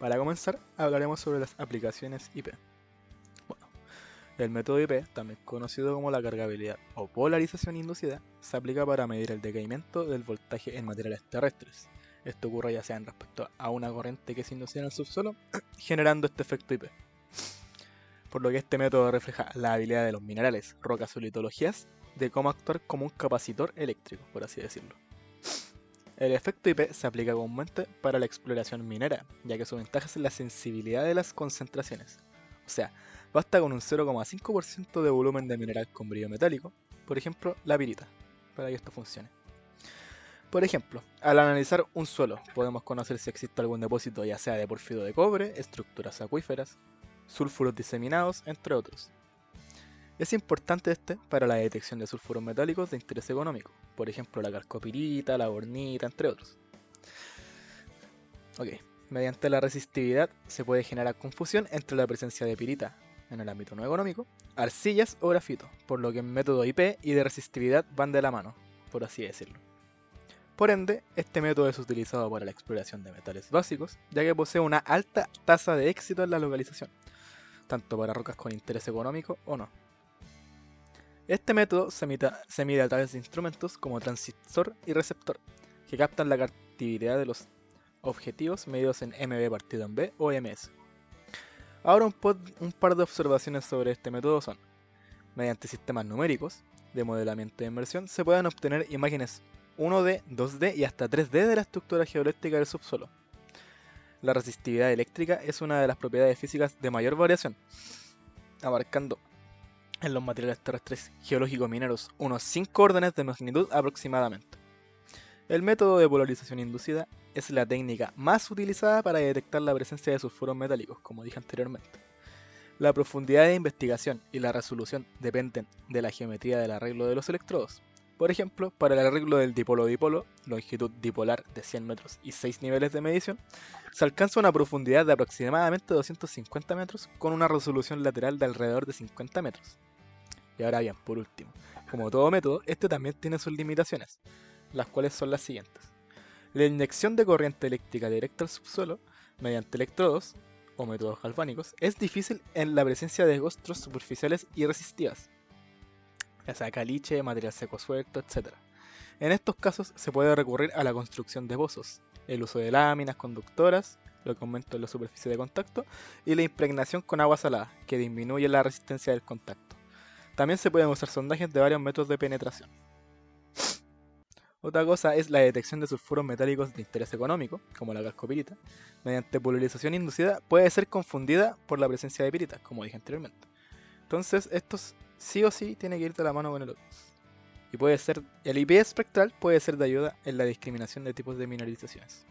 Para comenzar, hablaremos sobre las aplicaciones IP. Bueno, el método IP, también conocido como la cargabilidad o polarización inducida, se aplica para medir el decaimiento del voltaje en materiales terrestres. Esto ocurre ya sea en respecto a una corriente que se induce en el subsuelo, generando este efecto IP. Por lo que este método refleja la habilidad de los minerales, rocas o litologías de cómo actuar como un capacitor eléctrico, por así decirlo. El efecto IP se aplica comúnmente para la exploración minera, ya que su ventaja es la sensibilidad de las concentraciones. O sea, basta con un 0,5% de volumen de mineral con brillo metálico, por ejemplo, la pirita, para que esto funcione. Por ejemplo, al analizar un suelo, podemos conocer si existe algún depósito ya sea de porfido de cobre, estructuras acuíferas, sulfuros diseminados, entre otros. Es importante este para la detección de sulfuros metálicos de interés económico, por ejemplo la calcopirita, la bornita, entre otros. Ok, mediante la resistividad se puede generar confusión entre la presencia de pirita en el ámbito no económico, arcillas o grafito, por lo que en método IP y de resistividad van de la mano, por así decirlo. Por ende, este método es utilizado para la exploración de metales básicos, ya que posee una alta tasa de éxito en la localización, tanto para rocas con interés económico o no. Este método se, mide a través de instrumentos como transistor y receptor, que captan la actividad de los objetivos medidos en MB partido en B o MS. Ahora un, un par de observaciones sobre este método son, mediante sistemas numéricos de modelamiento de inmersión se pueden obtener imágenes 1D, 2D y hasta 3D de la estructura geoeléctrica del subsuelo. La resistividad eléctrica es una de las propiedades físicas de mayor variación, abarcando en los materiales terrestres geológicos mineros unos 5 órdenes de magnitud aproximadamente. El método de polarización inducida es la técnica más utilizada para detectar la presencia de sulfuros metálicos, como dije anteriormente. La profundidad de investigación y la resolución dependen de la geometría del arreglo de los electrodos. Por ejemplo, para el arreglo del dipolo-dipolo, longitud dipolar de 100 metros y 6 niveles de medición, se alcanza una profundidad de aproximadamente 250 metros con una resolución lateral de alrededor de 50 metros. Y ahora bien, por último, como todo método, este también tiene sus limitaciones, las cuales son las siguientes. La inyección de corriente eléctrica directa al subsuelo mediante electrodos o métodos galvánicos es difícil en la presencia de gostros superficiales y ya sea caliche, material seco suelto, etc. En estos casos se puede recurrir a la construcción de pozos, el uso de láminas conductoras, lo que aumenta la superficie de contacto, y la impregnación con agua salada, que disminuye la resistencia del contacto. También se pueden usar sondajes de varios métodos de penetración. Otra cosa es la detección de sulfuros metálicos de interés económico, como la calcopirita, mediante polarización inducida, puede ser confundida por la presencia de pirita, como dije anteriormente. Entonces, estos sí o sí tiene que ir de la mano con el otro. Y puede ser, el IP espectral puede ser de ayuda en la discriminación de tipos de mineralizaciones.